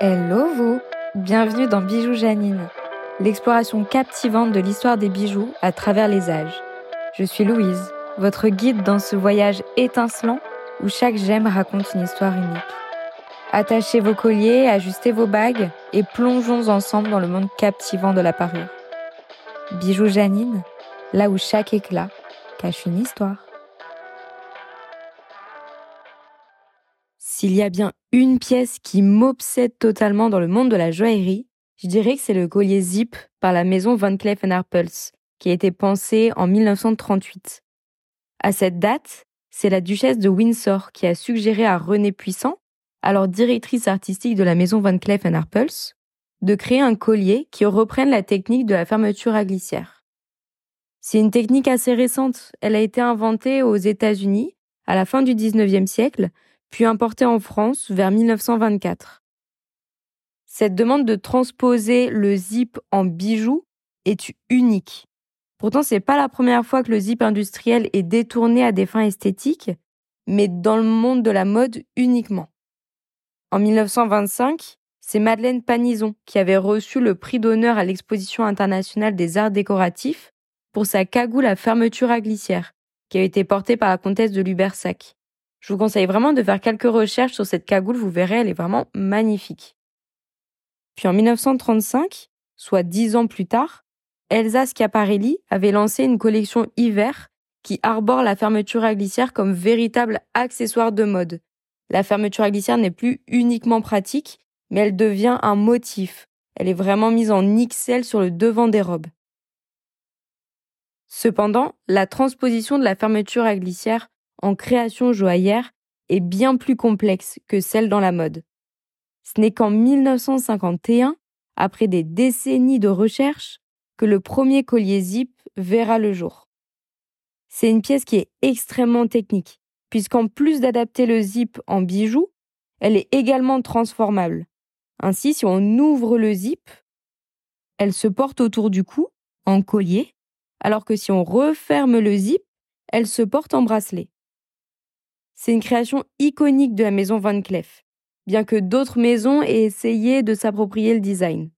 Hello vous Bienvenue dans Bijoux Janine, l'exploration captivante de l'histoire des bijoux à travers les âges. Je suis Louise, votre guide dans ce voyage étincelant où chaque gemme raconte une histoire unique. Attachez vos colliers, ajustez vos bagues et plongeons ensemble dans le monde captivant de la parure. Bijoux Janine, là où chaque éclat cache une histoire. S'il y a bien une pièce qui m'obsède totalement dans le monde de la joaillerie, je dirais que c'est le collier Zip par la maison Van Cleef Arpels, qui a été pensé en 1938. À cette date, c'est la duchesse de Windsor qui a suggéré à Renée Puissant, alors directrice artistique de la maison Van Cleef Arpels, de créer un collier qui reprenne la technique de la fermeture à glissière. C'est une technique assez récente. Elle a été inventée aux États-Unis à la fin du 19e siècle, puis importée en France vers 1924. Cette demande de transposer le zip en bijou est unique. Pourtant, c'est pas la première fois que le zip industriel est détourné à des fins esthétiques, mais dans le monde de la mode uniquement. En 1925, c'est Madeleine Panison qui avait reçu le prix d'honneur à l'exposition internationale des arts décoratifs pour sa cagoule à fermeture à glissière, qui a été portée par la comtesse de Lubersac. Je vous conseille vraiment de faire quelques recherches sur cette cagoule, vous verrez, elle est vraiment magnifique. Puis en 1935, soit dix ans plus tard, Elsa Schiaparelli avait lancé une collection hiver qui arbore la fermeture à glissière comme véritable accessoire de mode. La fermeture à glissière n'est plus uniquement pratique, mais elle devient un motif. Elle est vraiment mise en XL sur le devant des robes. Cependant, la transposition de la fermeture à glissière en création joaillère est bien plus complexe que celle dans la mode. Ce n'est qu'en 1951, après des décennies de recherche, que le premier collier zip verra le jour. C'est une pièce qui est extrêmement technique, puisqu'en plus d'adapter le zip en bijou, elle est également transformable. Ainsi, si on ouvre le zip, elle se porte autour du cou, en collier, alors que si on referme le zip, elle se porte en bracelet. C'est une création iconique de la maison Van Cleef, bien que d'autres maisons aient essayé de s'approprier le design.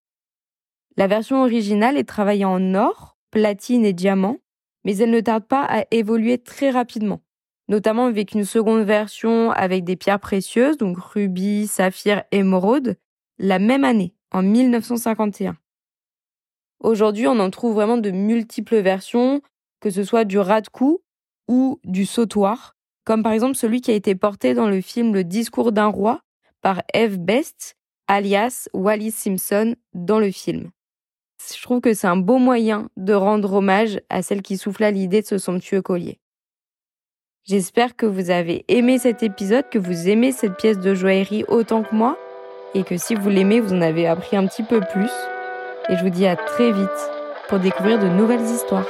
La version originale est travaillée en or, platine et diamant, mais elle ne tarde pas à évoluer très rapidement, notamment avec une seconde version avec des pierres précieuses, donc rubis, saphir, émeraude, la même année, en 1951. Aujourd'hui, on en trouve vraiment de multiples versions, que ce soit du rat de cou ou du sautoir, comme par exemple celui qui a été porté dans le film Le discours d'un roi par Eve Best, alias Wallis Simpson, dans le film. Je trouve que c'est un beau moyen de rendre hommage à celle qui souffla l'idée de ce somptueux collier. J'espère que vous avez aimé cet épisode, que vous aimez cette pièce de joaillerie autant que moi, et que si vous l'aimez, vous en avez appris un petit peu plus. Et je vous dis à très vite pour découvrir de nouvelles histoires.